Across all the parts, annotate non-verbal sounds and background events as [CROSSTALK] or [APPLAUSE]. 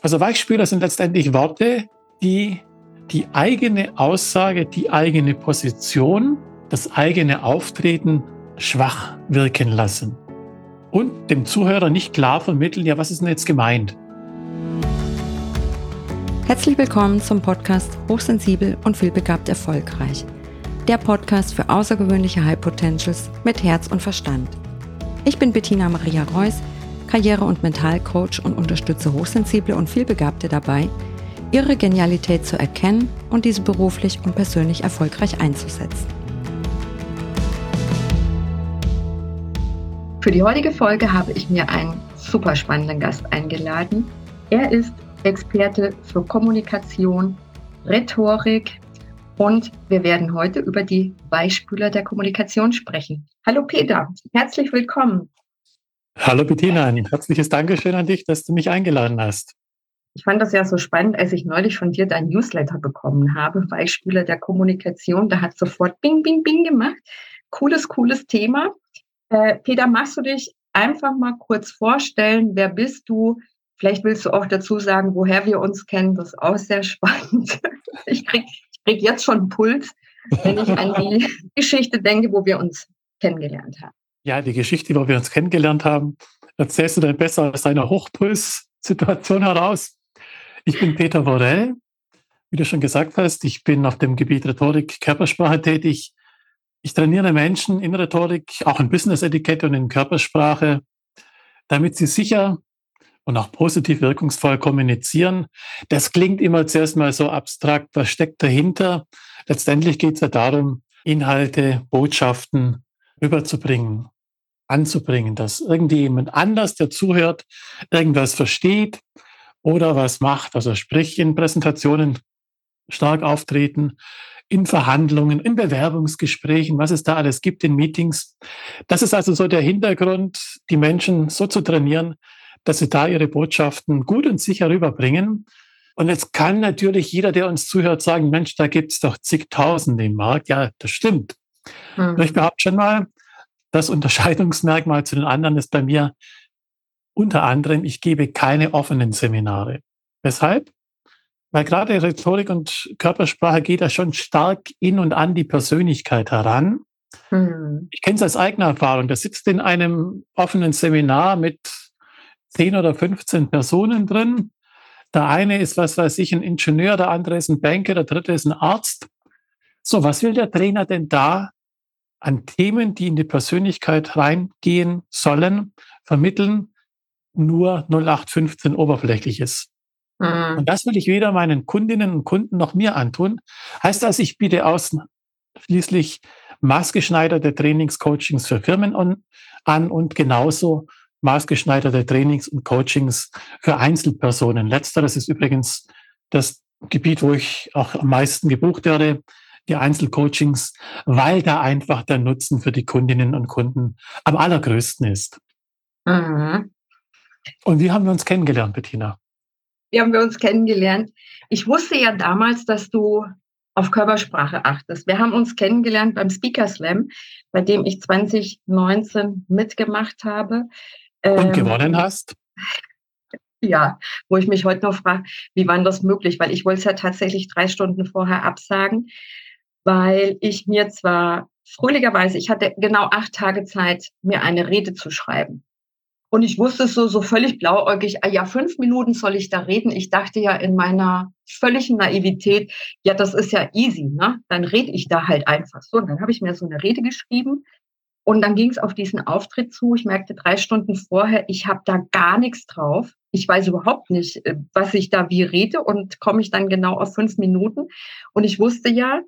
Also Weichspüler sind letztendlich Worte, die die eigene Aussage, die eigene Position, das eigene Auftreten schwach wirken lassen und dem Zuhörer nicht klar vermitteln, ja, was ist denn jetzt gemeint? Herzlich willkommen zum Podcast Hochsensibel und vielbegabt erfolgreich. Der Podcast für außergewöhnliche High Potentials mit Herz und Verstand. Ich bin Bettina Maria Reuss, Karriere- und Mentalcoach und unterstütze Hochsensible und vielbegabte dabei, ihre Genialität zu erkennen und diese beruflich und persönlich erfolgreich einzusetzen. Für die heutige Folge habe ich mir einen super spannenden Gast eingeladen. Er ist Experte für Kommunikation, Rhetorik und wir werden heute über die Beispiele der Kommunikation sprechen. Hallo Peter, herzlich willkommen. Hallo Bettina, ein herzliches Dankeschön an dich, dass du mich eingeladen hast. Ich fand das ja so spannend, als ich neulich von dir dein Newsletter bekommen habe, Beispiele der Kommunikation. Da hat sofort Bing, Bing, Bing gemacht. Cooles, cooles Thema. Äh, Peter, magst du dich einfach mal kurz vorstellen? Wer bist du? Vielleicht willst du auch dazu sagen, woher wir uns kennen. Das ist auch sehr [LAUGHS] spannend. Ich krieg, ich krieg jetzt schon einen Puls, wenn ich an die [LAUGHS] Geschichte denke, wo wir uns kennengelernt haben. Ja, die Geschichte, wo wir uns kennengelernt haben, erzählst du dann besser aus deiner Hochpuls-Situation heraus. Ich bin Peter Worell. Wie du schon gesagt hast, ich bin auf dem Gebiet Rhetorik, Körpersprache tätig. Ich trainiere Menschen in Rhetorik, auch in Business-Etikette und in Körpersprache, damit sie sicher und auch positiv wirkungsvoll kommunizieren. Das klingt immer zuerst mal so abstrakt. Was steckt dahinter? Letztendlich geht es ja darum, Inhalte, Botschaften rüberzubringen, anzubringen, dass irgendjemand anders, der zuhört, irgendwas versteht oder was macht. Also sprich in Präsentationen stark auftreten, in Verhandlungen, in Bewerbungsgesprächen, was es da alles gibt, in Meetings. Das ist also so der Hintergrund, die Menschen so zu trainieren, dass sie da ihre Botschaften gut und sicher rüberbringen. Und jetzt kann natürlich jeder, der uns zuhört, sagen, Mensch, da gibt es doch zigtausende im Markt. Ja, das stimmt. Mhm. Ich behaupte schon mal, das Unterscheidungsmerkmal zu den anderen ist bei mir unter anderem, ich gebe keine offenen Seminare. Weshalb? Weil gerade Rhetorik und Körpersprache geht ja schon stark in und an die Persönlichkeit heran. Mhm. Ich kenne es als eigene Erfahrung. Da sitzt in einem offenen Seminar mit 10 oder 15 Personen drin. Der eine ist, was weiß ich, ein Ingenieur, der andere ist ein Banker, der dritte ist ein Arzt. So, was will der Trainer denn da an Themen, die in die Persönlichkeit reingehen sollen, vermitteln, nur 0815 oberflächlich ist. Mhm. Und das will ich weder meinen Kundinnen und Kunden noch mir antun. Heißt das, ich biete ausschließlich maßgeschneiderte Trainingscoachings für Firmen an und genauso maßgeschneiderte Trainings und Coachings für Einzelpersonen. Letzteres ist übrigens das Gebiet, wo ich auch am meisten gebucht werde die Einzelcoachings, weil da einfach der Nutzen für die Kundinnen und Kunden am allergrößten ist. Mhm. Und wie haben wir uns kennengelernt, Bettina? Wie haben wir uns kennengelernt? Ich wusste ja damals, dass du auf Körpersprache achtest. Wir haben uns kennengelernt beim Speaker Slam, bei dem ich 2019 mitgemacht habe. Und ähm, gewonnen hast? Ja, wo ich mich heute noch frage, wie war das möglich? Weil ich wollte es ja tatsächlich drei Stunden vorher absagen weil ich mir zwar fröhlicherweise, ich hatte genau acht Tage Zeit, mir eine Rede zu schreiben. Und ich wusste so, so völlig blauäugig, ah ja, fünf Minuten soll ich da reden. Ich dachte ja in meiner völligen Naivität, ja, das ist ja easy, ne? Dann rede ich da halt einfach so. Und dann habe ich mir so eine Rede geschrieben und dann ging es auf diesen Auftritt zu. Ich merkte drei Stunden vorher, ich habe da gar nichts drauf. Ich weiß überhaupt nicht, äh, was ich da wie rede und komme ich dann genau auf fünf Minuten. Und ich wusste ja,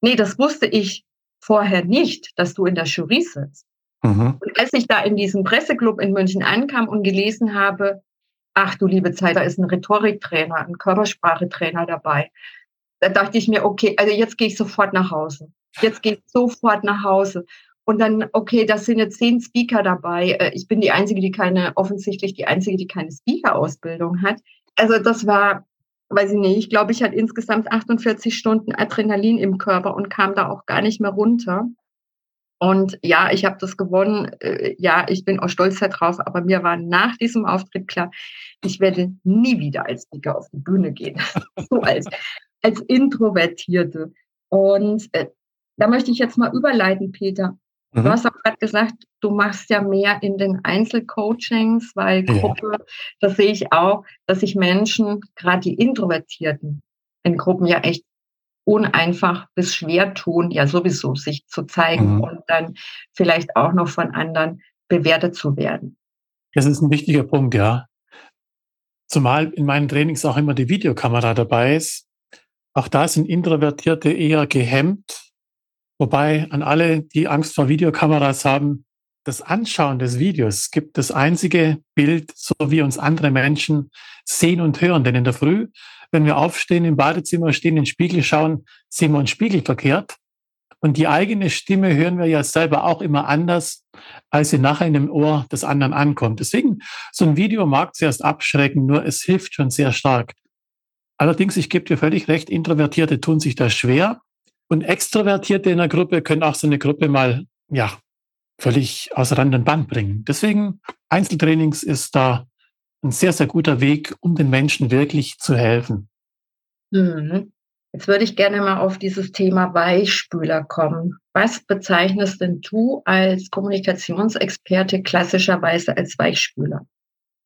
nee, das wusste ich vorher nicht, dass du in der Jury sitzt. Mhm. Und als ich da in diesem Presseclub in München ankam und gelesen habe, ach du liebe Zeit, da ist ein Rhetoriktrainer, ein Körpersprachetrainer dabei, da dachte ich mir, okay, also jetzt gehe ich sofort nach Hause. Jetzt gehe ich sofort nach Hause. Und dann, okay, das sind jetzt zehn Speaker dabei. Äh, ich bin die Einzige, die keine, offensichtlich die Einzige, die keine Speaker-Ausbildung hat. Also das war weiß ich nicht, ich glaube, ich hatte insgesamt 48 Stunden Adrenalin im Körper und kam da auch gar nicht mehr runter. Und ja, ich habe das gewonnen. Äh, ja, ich bin auch stolz darauf. Aber mir war nach diesem Auftritt klar, ich werde nie wieder als Speaker auf die Bühne gehen. [LAUGHS] so als, als Introvertierte. Und äh, da möchte ich jetzt mal überleiten, Peter. Mhm. Du hast auch gerade gesagt, du machst ja mehr in den Einzelcoachings, weil Gruppe, ja. das sehe ich auch, dass sich Menschen, gerade die Introvertierten, in Gruppen ja echt uneinfach bis schwer tun, ja sowieso sich zu zeigen mhm. und dann vielleicht auch noch von anderen bewertet zu werden. Das ist ein wichtiger Punkt, ja. Zumal in meinen Trainings auch immer die Videokamera dabei ist. Auch da sind Introvertierte eher gehemmt, Wobei an alle, die Angst vor Videokameras haben, das Anschauen des Videos gibt das einzige Bild, so wie uns andere Menschen sehen und hören. Denn in der Früh, wenn wir aufstehen im Badezimmer, stehen in den Spiegel schauen, sehen wir uns spiegelverkehrt. Und die eigene Stimme hören wir ja selber auch immer anders, als sie nachher in dem Ohr des anderen ankommt. Deswegen, so ein Video mag zuerst abschrecken, nur es hilft schon sehr stark. Allerdings, ich gebe dir völlig recht, Introvertierte tun sich da schwer. Und Extrovertierte in der Gruppe können auch so eine Gruppe mal, ja, völlig aus Rand und Band bringen. Deswegen Einzeltrainings ist da ein sehr, sehr guter Weg, um den Menschen wirklich zu helfen. Mhm. Jetzt würde ich gerne mal auf dieses Thema Weichspüler kommen. Was bezeichnest denn du als Kommunikationsexperte klassischerweise als Weichspüler?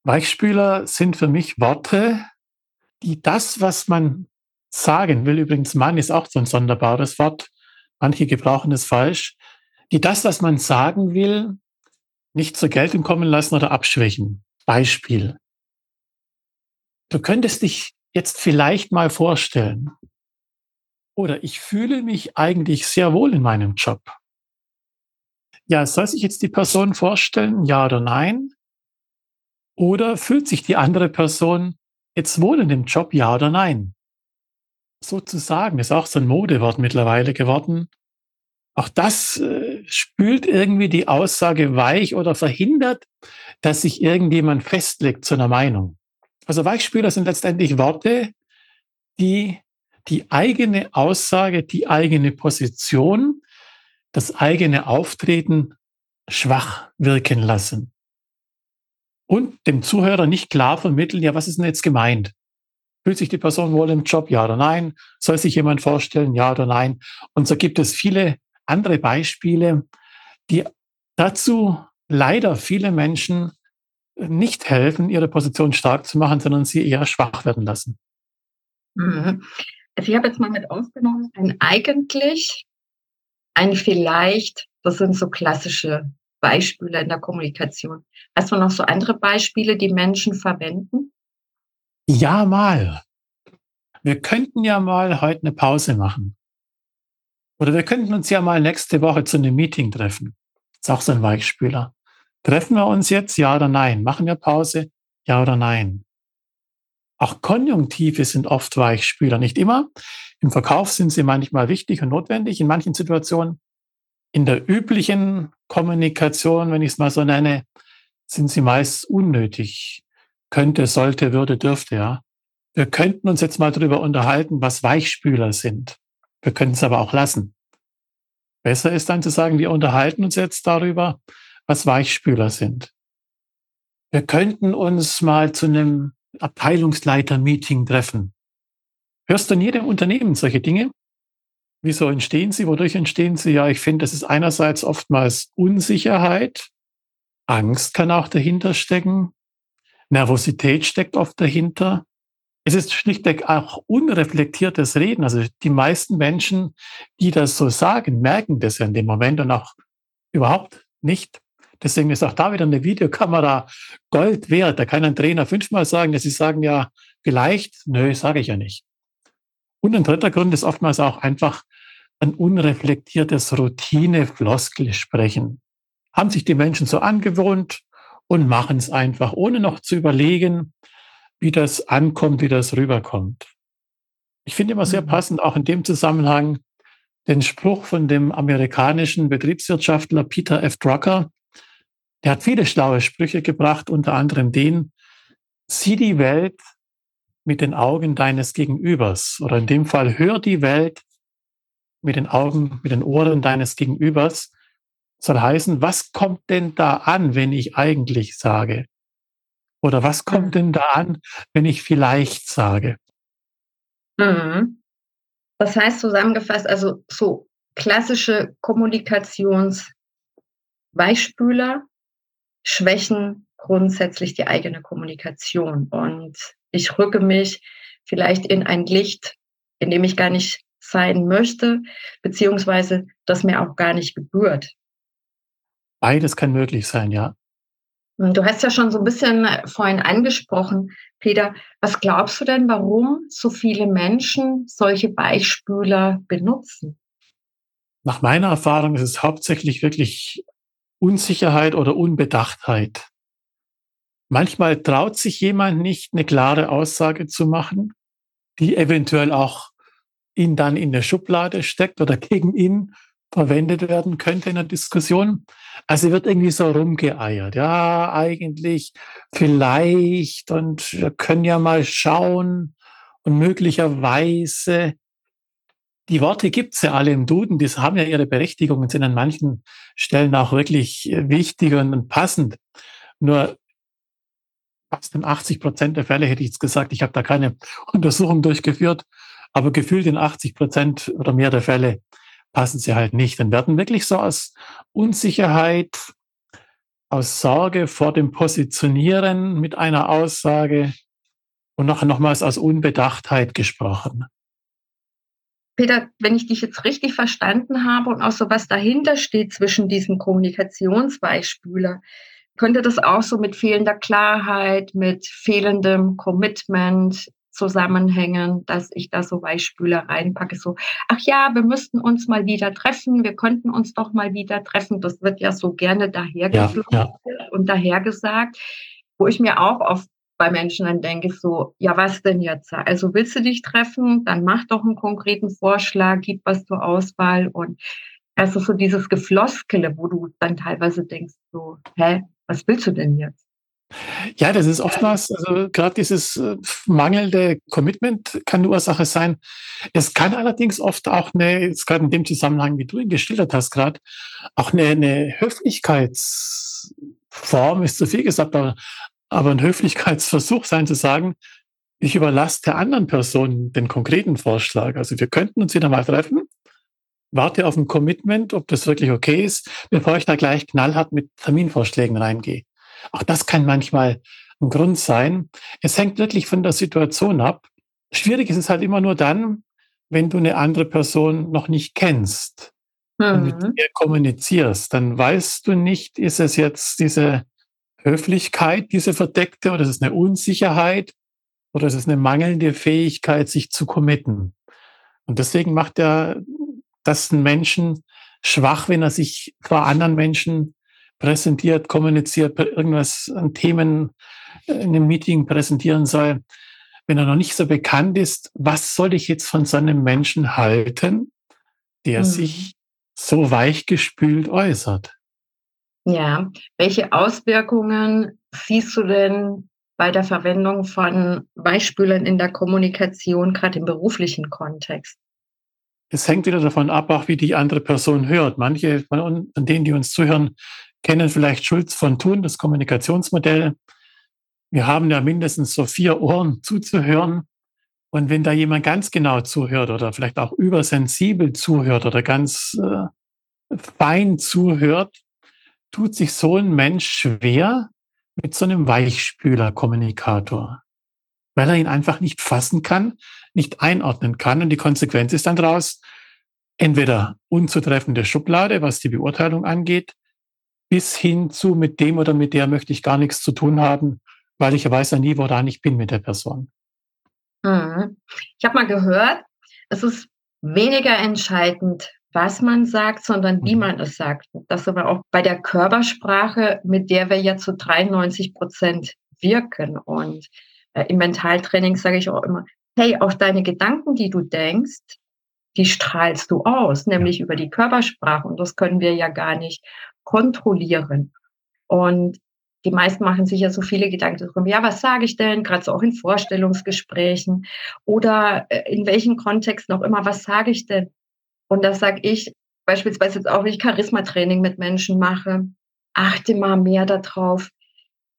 Weichspüler sind für mich Worte, die das, was man sagen will. Übrigens, Mann ist auch so ein sonderbares Wort. Manche gebrauchen es falsch. Die das, was man sagen will, nicht zur Geltung kommen lassen oder abschwächen. Beispiel. Du könntest dich jetzt vielleicht mal vorstellen, oder ich fühle mich eigentlich sehr wohl in meinem Job. Ja, soll sich jetzt die Person vorstellen, ja oder nein? Oder fühlt sich die andere Person jetzt wohl in dem Job, ja oder nein? Sozusagen, ist auch so ein Modewort mittlerweile geworden. Auch das äh, spült irgendwie die Aussage weich oder verhindert, dass sich irgendjemand festlegt zu einer Meinung. Also Weichspüler sind letztendlich Worte, die die eigene Aussage, die eigene Position, das eigene Auftreten schwach wirken lassen. Und dem Zuhörer nicht klar vermitteln, ja, was ist denn jetzt gemeint? Fühlt sich die Person wohl im Job? Ja oder nein? Soll sich jemand vorstellen? Ja oder nein? Und so gibt es viele andere Beispiele, die dazu leider viele Menschen nicht helfen, ihre Position stark zu machen, sondern sie eher schwach werden lassen. Mhm. Also ich habe jetzt mal mit aufgenommen, ein eigentlich, ein vielleicht, das sind so klassische Beispiele in der Kommunikation. Hast du noch so andere Beispiele, die Menschen verwenden? Ja, mal. Wir könnten ja mal heute eine Pause machen. Oder wir könnten uns ja mal nächste Woche zu einem Meeting treffen. Ist auch so ein Weichspüler. Treffen wir uns jetzt, ja oder nein? Machen wir Pause, ja oder nein? Auch Konjunktive sind oft Weichspüler, nicht immer. Im Verkauf sind sie manchmal wichtig und notwendig, in manchen Situationen. In der üblichen Kommunikation, wenn ich es mal so nenne, sind sie meist unnötig könnte, sollte, würde, dürfte, ja. Wir könnten uns jetzt mal darüber unterhalten, was Weichspüler sind. Wir können es aber auch lassen. Besser ist dann zu sagen, wir unterhalten uns jetzt darüber, was Weichspüler sind. Wir könnten uns mal zu einem Abteilungsleiter-Meeting treffen. Hörst du in jedem Unternehmen solche Dinge? Wieso entstehen sie? Wodurch entstehen sie? Ja, ich finde, das ist einerseits oftmals Unsicherheit. Angst kann auch dahinter stecken. Nervosität steckt oft dahinter. Es ist schlichtweg auch unreflektiertes Reden. Also die meisten Menschen, die das so sagen, merken das ja in dem Moment und auch überhaupt nicht. Deswegen ist auch da wieder eine Videokamera Gold wert. Da kann ein Trainer fünfmal sagen, dass sie sagen ja, vielleicht, nö, sage ich ja nicht. Und ein dritter Grund ist oftmals auch einfach ein unreflektiertes Routine-Floskel-Sprechen. Haben sich die Menschen so angewohnt, und machen es einfach, ohne noch zu überlegen, wie das ankommt, wie das rüberkommt. Ich finde immer sehr mhm. passend, auch in dem Zusammenhang, den Spruch von dem amerikanischen Betriebswirtschaftler Peter F. Drucker. Der hat viele schlaue Sprüche gebracht, unter anderem den, sieh die Welt mit den Augen deines Gegenübers oder in dem Fall hör die Welt mit den Augen, mit den Ohren deines Gegenübers soll heißen, was kommt denn da an, wenn ich eigentlich sage? Oder was kommt mhm. denn da an, wenn ich vielleicht sage? Mhm. Das heißt zusammengefasst, also so klassische Kommunikationsbeispüler schwächen grundsätzlich die eigene Kommunikation. Und ich rücke mich vielleicht in ein Licht, in dem ich gar nicht sein möchte, beziehungsweise das mir auch gar nicht gebührt. Beides kann möglich sein, ja. Du hast ja schon so ein bisschen äh, vorhin angesprochen, Peter. Was glaubst du denn, warum so viele Menschen solche Beispiele benutzen? Nach meiner Erfahrung ist es hauptsächlich wirklich Unsicherheit oder Unbedachtheit. Manchmal traut sich jemand nicht, eine klare Aussage zu machen, die eventuell auch ihn dann in der Schublade steckt oder gegen ihn verwendet werden könnte in der Diskussion. Also wird irgendwie so rumgeeiert. Ja, eigentlich, vielleicht und wir können ja mal schauen und möglicherweise. Die Worte gibt's ja alle im Duden, die haben ja ihre Berechtigung und sind an manchen Stellen auch wirklich wichtig und passend. Nur fast in 80 Prozent der Fälle hätte ich jetzt gesagt, ich habe da keine Untersuchung durchgeführt, aber gefühlt in 80 Prozent oder mehr der Fälle passen sie halt nicht. Dann werden wirklich so aus Unsicherheit, aus Sorge vor dem Positionieren mit einer Aussage und noch, nochmals aus Unbedachtheit gesprochen. Peter, wenn ich dich jetzt richtig verstanden habe und auch so was dahinter steht zwischen diesen Kommunikationsbeispielen, könnte das auch so mit fehlender Klarheit, mit fehlendem Commitment, zusammenhängen, dass ich da so Beispiele reinpacke, so, ach ja, wir müssten uns mal wieder treffen, wir könnten uns doch mal wieder treffen. Das wird ja so gerne dahergeflogen ja, ja. und dahergesagt, wo ich mir auch oft bei Menschen dann denke, so, ja, was denn jetzt? Also willst du dich treffen? Dann mach doch einen konkreten Vorschlag, gib was zur Auswahl und also so dieses Gefloskele, wo du dann teilweise denkst, so, hä, was willst du denn jetzt? Ja, das ist oftmals, also gerade dieses äh, mangelnde Commitment kann eine Ursache sein. Es kann allerdings oft auch eine, jetzt gerade in dem Zusammenhang, wie du ihn geschildert hast, gerade auch eine, eine Höflichkeitsform, ist zu viel gesagt, aber, aber ein Höflichkeitsversuch sein zu sagen, ich überlasse der anderen Person den konkreten Vorschlag. Also wir könnten uns wieder mal treffen, warte auf ein Commitment, ob das wirklich okay ist, bevor ich da gleich knallhart mit Terminvorschlägen reingehe. Auch das kann manchmal ein Grund sein. Es hängt wirklich von der Situation ab. Schwierig ist es halt immer nur dann, wenn du eine andere Person noch nicht kennst mhm. und mit mhm. ihr kommunizierst. Dann weißt du nicht, ist es jetzt diese Höflichkeit, diese verdeckte, oder ist es eine Unsicherheit, oder ist es eine mangelnde Fähigkeit, sich zu committen. Und deswegen macht er das einen Menschen schwach, wenn er sich vor anderen Menschen präsentiert, kommuniziert, irgendwas an Themen in einem Meeting präsentieren soll, wenn er noch nicht so bekannt ist, was soll ich jetzt von so einem Menschen halten, der mhm. sich so weichgespült äußert? Ja, welche Auswirkungen siehst du denn bei der Verwendung von Beispielen in der Kommunikation, gerade im beruflichen Kontext? Es hängt wieder davon ab, auch wie die andere Person hört. Manche von denen, die uns zuhören, kennen vielleicht Schulz von Thun, das Kommunikationsmodell. Wir haben ja mindestens so vier Ohren zuzuhören. Und wenn da jemand ganz genau zuhört oder vielleicht auch übersensibel zuhört oder ganz äh, fein zuhört, tut sich so ein Mensch schwer mit so einem Weichspüler-Kommunikator, weil er ihn einfach nicht fassen kann, nicht einordnen kann. Und die Konsequenz ist dann daraus, entweder unzutreffende Schublade, was die Beurteilung angeht, bis hin zu mit dem oder mit der möchte ich gar nichts zu tun haben, weil ich weiß ja nie, woran ich bin mit der Person. Mhm. Ich habe mal gehört, es ist weniger entscheidend, was man sagt, sondern wie mhm. man es sagt. Das aber auch bei der Körpersprache, mit der wir ja zu 93 Prozent wirken. Und äh, im Mentaltraining sage ich auch immer, hey, auch deine Gedanken, die du denkst, die strahlst du aus, nämlich über die Körpersprache. Und das können wir ja gar nicht kontrollieren. Und die meisten machen sich ja so viele Gedanken darum, ja, was sage ich denn, gerade so auch in Vorstellungsgesprächen oder äh, in welchem Kontext noch immer, was sage ich denn? Und da sage ich, beispielsweise jetzt auch, wenn ich Charisma-Training mit Menschen mache, achte mal mehr darauf,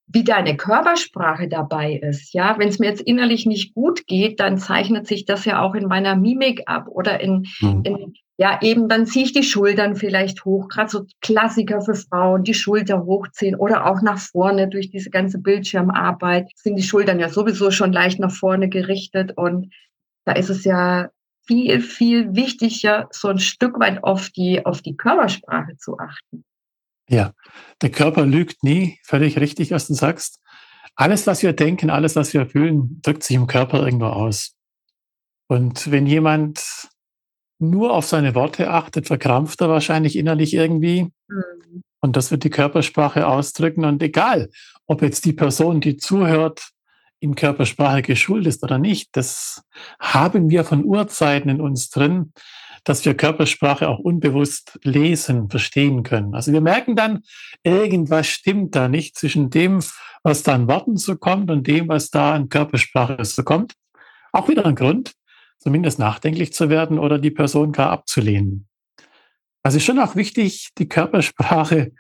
wie deine Körpersprache dabei ist. Ja, wenn es mir jetzt innerlich nicht gut geht, dann zeichnet sich das ja auch in meiner Mimik ab oder in, mhm. in ja, eben dann ziehe ich die Schultern vielleicht hoch, gerade so Klassiker für Frauen, die Schulter hochziehen oder auch nach vorne durch diese ganze Bildschirmarbeit sind die Schultern ja sowieso schon leicht nach vorne gerichtet und da ist es ja viel, viel wichtiger, so ein Stück weit auf die, auf die Körpersprache zu achten. Ja, der Körper lügt nie, völlig richtig, was du sagst. Alles, was wir denken, alles, was wir fühlen, drückt sich im Körper irgendwo aus. Und wenn jemand nur auf seine Worte achtet, verkrampft er wahrscheinlich innerlich irgendwie. Mhm. Und das wird die Körpersprache ausdrücken. Und egal, ob jetzt die Person, die zuhört, in Körpersprache geschult ist oder nicht, das haben wir von Urzeiten in uns drin, dass wir Körpersprache auch unbewusst lesen, verstehen können. Also wir merken dann, irgendwas stimmt da nicht zwischen dem, was da an Worten so kommt und dem, was da an Körpersprache so kommt. Auch wieder ein Grund, zumindest nachdenklich zu werden oder die Person gar abzulehnen. Also ist schon auch wichtig, die Körpersprache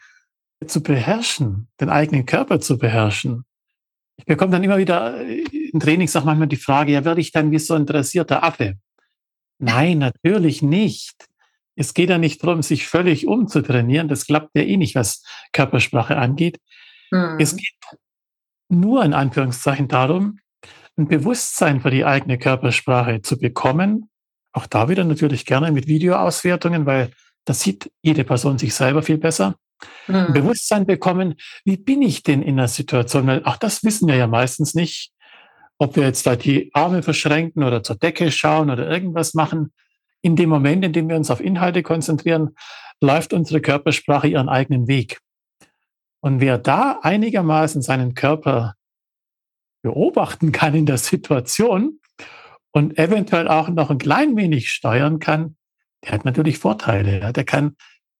zu beherrschen, den eigenen Körper zu beherrschen. Ich bekomme dann immer wieder in Trainings sag manchmal die Frage, ja, werde ich dann wie so ein dressierter Affe? Nein, natürlich nicht. Es geht ja nicht darum, sich völlig umzutrainieren. Das klappt ja eh nicht, was Körpersprache angeht. Mhm. Es geht nur in Anführungszeichen darum, ein Bewusstsein für die eigene Körpersprache zu bekommen. Auch da wieder natürlich gerne mit Videoauswertungen, weil das sieht jede Person sich selber viel besser. Mhm. Ein Bewusstsein bekommen, wie bin ich denn in der Situation? Weil auch das wissen wir ja meistens nicht, ob wir jetzt da die Arme verschränken oder zur Decke schauen oder irgendwas machen. In dem Moment, in dem wir uns auf Inhalte konzentrieren, läuft unsere Körpersprache ihren eigenen Weg. Und wer da einigermaßen seinen Körper beobachten kann in der Situation und eventuell auch noch ein klein wenig steuern kann, der hat natürlich Vorteile. Ja. Der kann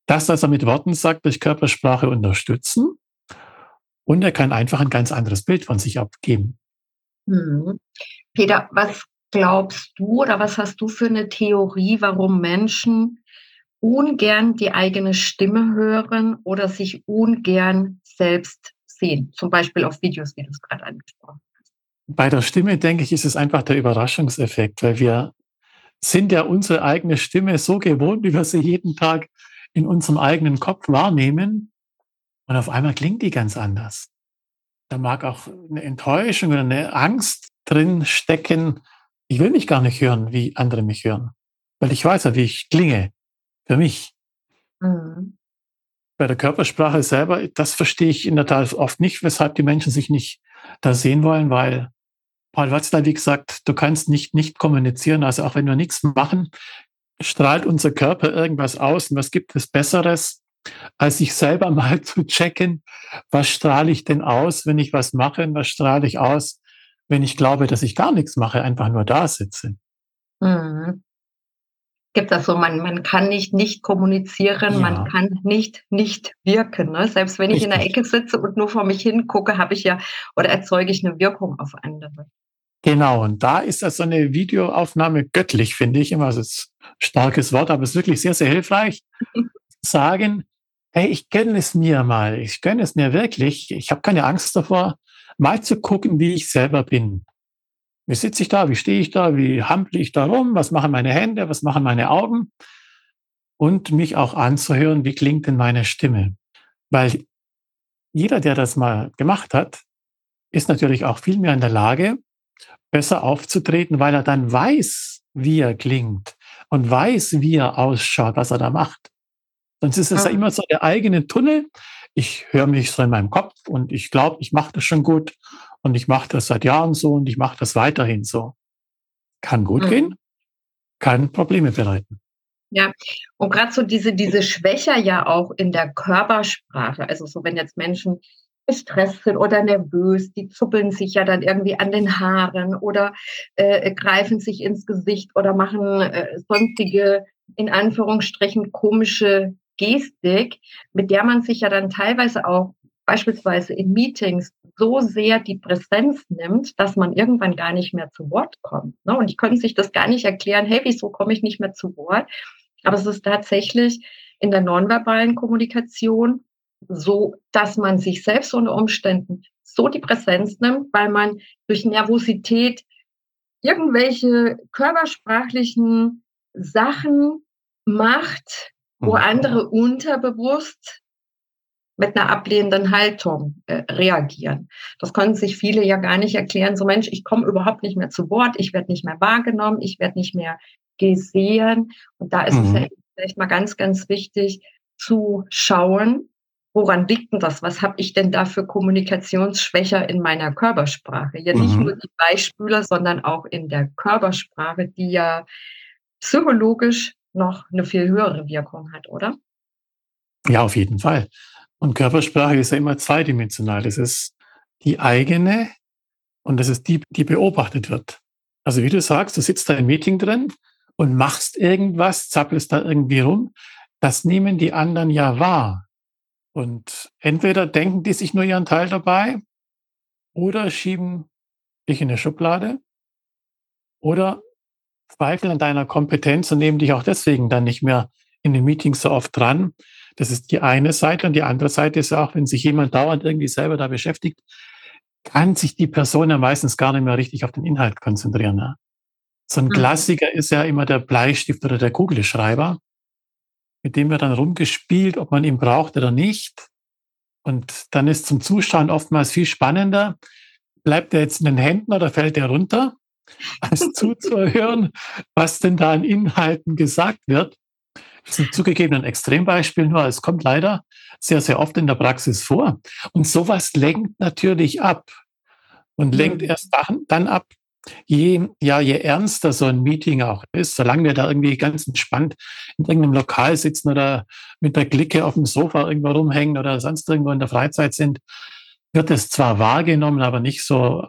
das, was er mit Worten sagt, durch Körpersprache unterstützen und er kann einfach ein ganz anderes Bild von sich abgeben. Hm. Peter, was glaubst du oder was hast du für eine Theorie, warum Menschen ungern die eigene Stimme hören oder sich ungern selbst sehen? Zum Beispiel auf Videos, wie du es gerade angesprochen hast. Bei der Stimme, denke ich, ist es einfach der Überraschungseffekt, weil wir sind ja unsere eigene Stimme so gewohnt, wie wir sie jeden Tag in unserem eigenen Kopf wahrnehmen. Und auf einmal klingt die ganz anders. Da mag auch eine Enttäuschung oder eine Angst drin stecken. Ich will mich gar nicht hören, wie andere mich hören. Weil ich weiß ja, wie ich klinge. Für mich. Mhm. Bei der Körpersprache selber, das verstehe ich in der Tat oft nicht, weshalb die Menschen sich nicht da sehen wollen, weil Paul Watzlawick sagt, du kannst nicht nicht kommunizieren, also auch wenn wir nichts machen, strahlt unser Körper irgendwas aus und was gibt es Besseres, als sich selber [LAUGHS] mal zu checken, was strahle ich denn aus, wenn ich was mache und was strahle ich aus, wenn ich glaube, dass ich gar nichts mache, einfach nur da sitze. Mhm. Gibt das so, man, man kann nicht nicht kommunizieren, ja. man kann nicht nicht wirken. Ne? Selbst wenn ich Richtig. in der Ecke sitze und nur vor mich hin gucke, habe ich ja oder erzeuge ich eine Wirkung auf andere. Genau, und da ist das so eine Videoaufnahme göttlich, finde ich immer. Das ist ein starkes Wort, aber es ist wirklich sehr, sehr hilfreich. [LAUGHS] sagen, hey, ich gönne es mir mal, ich gönne es mir wirklich. Ich habe keine Angst davor, mal zu gucken, wie ich selber bin. Wie sitze ich da? Wie stehe ich da? Wie hampel ich da rum? Was machen meine Hände? Was machen meine Augen? Und mich auch anzuhören, wie klingt denn meine Stimme? Weil jeder, der das mal gemacht hat, ist natürlich auch viel mehr in der Lage, besser aufzutreten, weil er dann weiß, wie er klingt und weiß, wie er ausschaut, was er da macht. Sonst ist es ja, ja immer so der eigene Tunnel. Ich höre mich so in meinem Kopf und ich glaube, ich mache das schon gut und ich mache das seit Jahren so und ich mache das weiterhin so. Kann gut mhm. gehen, kann Probleme bereiten. Ja, und gerade so diese, diese Schwächer ja auch in der Körpersprache, also so wenn jetzt Menschen gestresst sind oder nervös, die zuppeln sich ja dann irgendwie an den Haaren oder äh, greifen sich ins Gesicht oder machen äh, sonstige, in Anführungsstrichen, komische Gestik, mit der man sich ja dann teilweise auch beispielsweise in Meetings so sehr die Präsenz nimmt, dass man irgendwann gar nicht mehr zu Wort kommt. Ne? Und die können sich das gar nicht erklären, hey, wieso komme ich nicht mehr zu Wort? Aber es ist tatsächlich in der nonverbalen Kommunikation so, dass man sich selbst unter Umständen so die Präsenz nimmt, weil man durch Nervosität irgendwelche körpersprachlichen Sachen macht, wo mhm. andere unterbewusst mit einer ablehnenden Haltung äh, reagieren. Das können sich viele ja gar nicht erklären. So Mensch, ich komme überhaupt nicht mehr zu Wort, ich werde nicht mehr wahrgenommen, ich werde nicht mehr gesehen. Und da ist mhm. es ja vielleicht mal ganz, ganz wichtig zu schauen, woran liegt denn das? Was habe ich denn da für Kommunikationsschwächer in meiner Körpersprache? Ja, nicht mhm. nur die Beispiele, sondern auch in der Körpersprache, die ja psychologisch noch eine viel höhere Wirkung hat, oder? Ja, auf jeden Fall. Und Körpersprache ist ja immer zweidimensional. Das ist die eigene und das ist die, die beobachtet wird. Also wie du sagst, du sitzt da im Meeting drin und machst irgendwas, zappelst da irgendwie rum. Das nehmen die anderen ja wahr. Und entweder denken die sich nur ihren Teil dabei oder schieben dich in eine Schublade oder zweifeln an deiner Kompetenz und nehmen dich auch deswegen dann nicht mehr in den Meetings so oft dran. Das ist die eine Seite. Und die andere Seite ist auch, wenn sich jemand dauernd irgendwie selber da beschäftigt, kann sich die Person ja meistens gar nicht mehr richtig auf den Inhalt konzentrieren. Ne? So ein mhm. Klassiker ist ja immer der Bleistift oder der Kugelschreiber mit dem wird dann rumgespielt, ob man ihn braucht oder nicht. Und dann ist zum Zuschauen oftmals viel spannender. Bleibt er jetzt in den Händen oder fällt er runter? Als [LAUGHS] zuzuhören, was denn da an Inhalten gesagt wird. Das ist zugegeben ein Extrembeispiel, nur es kommt leider sehr, sehr oft in der Praxis vor. Und sowas lenkt natürlich ab. Und lenkt erst dann ab, je, ja, je ernster so ein Meeting auch ist, solange wir da irgendwie ganz entspannt in irgendeinem Lokal sitzen oder mit der Clique auf dem Sofa irgendwo rumhängen oder sonst irgendwo in der Freizeit sind, wird es zwar wahrgenommen, aber nicht so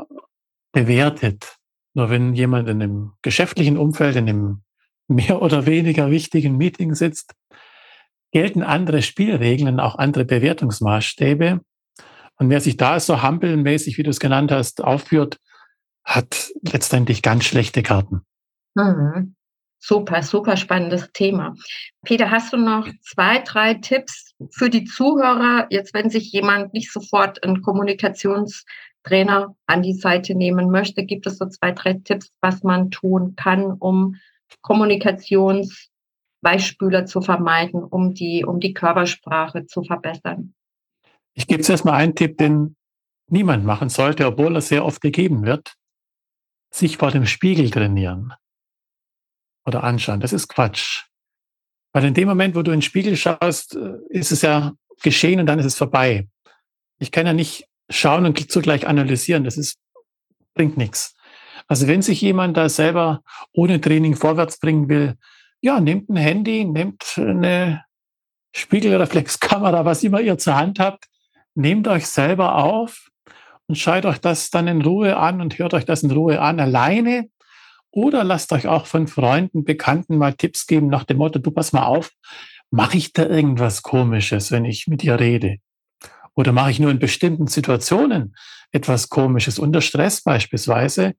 bewertet. Nur wenn jemand in einem geschäftlichen Umfeld, in einem mehr oder weniger wichtigen Meeting sitzt, gelten andere Spielregeln, auch andere Bewertungsmaßstäbe. Und wer sich da so hampelmäßig, wie du es genannt hast, aufführt, hat letztendlich ganz schlechte Karten. Mhm. Super, super spannendes Thema. Peter, hast du noch zwei, drei Tipps für die Zuhörer, jetzt wenn sich jemand nicht sofort einen Kommunikationstrainer an die Seite nehmen möchte, gibt es so zwei, drei Tipps, was man tun kann, um Kommunikationsbeispiele zu vermeiden, um die, um die Körpersprache zu verbessern? Ich gebe jetzt erstmal einen Tipp, den niemand machen sollte, obwohl er sehr oft gegeben wird sich vor dem Spiegel trainieren oder anschauen. Das ist Quatsch. Weil in dem Moment, wo du in den Spiegel schaust, äh, ist es ja geschehen und dann ist es vorbei. Ich kann ja nicht schauen und zugleich analysieren. Das ist, bringt nichts. Also wenn sich jemand da selber ohne Training vorwärts bringen will, ja, nehmt ein Handy, nehmt eine Spiegelreflexkamera, was immer ihr zur Hand habt, nehmt euch selber auf und schaut euch das dann in Ruhe an und hört euch das in Ruhe an, alleine. Oder lasst euch auch von Freunden, Bekannten mal Tipps geben nach dem Motto, du pass mal auf, mache ich da irgendwas Komisches, wenn ich mit dir rede? Oder mache ich nur in bestimmten Situationen etwas Komisches? Unter Stress beispielsweise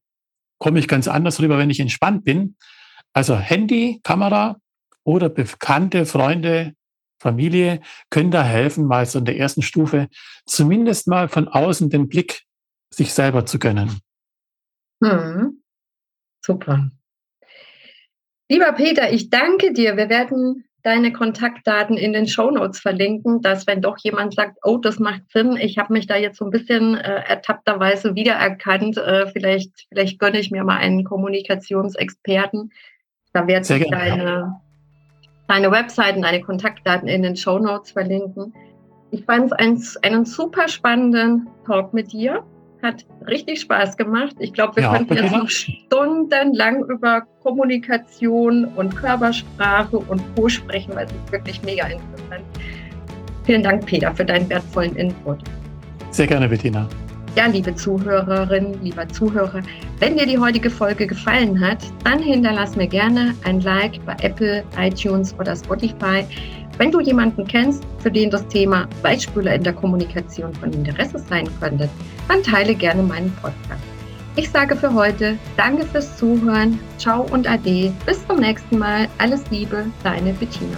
komme ich ganz anders rüber, wenn ich entspannt bin. Also Handy, Kamera oder bekannte Freunde, Familie können da helfen, mal so in der ersten Stufe zumindest mal von außen den Blick sich selber zu gönnen. Hm. Super. Lieber Peter, ich danke dir. Wir werden deine Kontaktdaten in den Shownotes verlinken, dass wenn doch jemand sagt, oh, das macht Sinn, ich habe mich da jetzt so ein bisschen äh, ertappterweise wiedererkannt, äh, vielleicht, vielleicht gönne ich mir mal einen Kommunikationsexperten. Da werde ich deine, deine Webseiten, deine Kontaktdaten in den Show Notes verlinken. Ich fand es einen, einen super spannenden Talk mit dir. Hat richtig Spaß gemacht. Ich glaube, wir ja, könnten jetzt noch stundenlang über Kommunikation und Körpersprache und Co. sprechen, weil es ist wirklich mega interessant. Vielen Dank, Peter, für deinen wertvollen Input. Sehr gerne, Bettina. Ja, liebe Zuhörerinnen, lieber Zuhörer, wenn dir die heutige Folge gefallen hat, dann hinterlass mir gerne ein Like bei Apple, iTunes oder Spotify. Wenn du jemanden kennst, für den das Thema Weichspüler in der Kommunikation von Interesse sein könnte, dann teile gerne meinen Podcast. Ich sage für heute Danke fürs Zuhören. Ciao und Ade. Bis zum nächsten Mal. Alles Liebe, deine Bettina.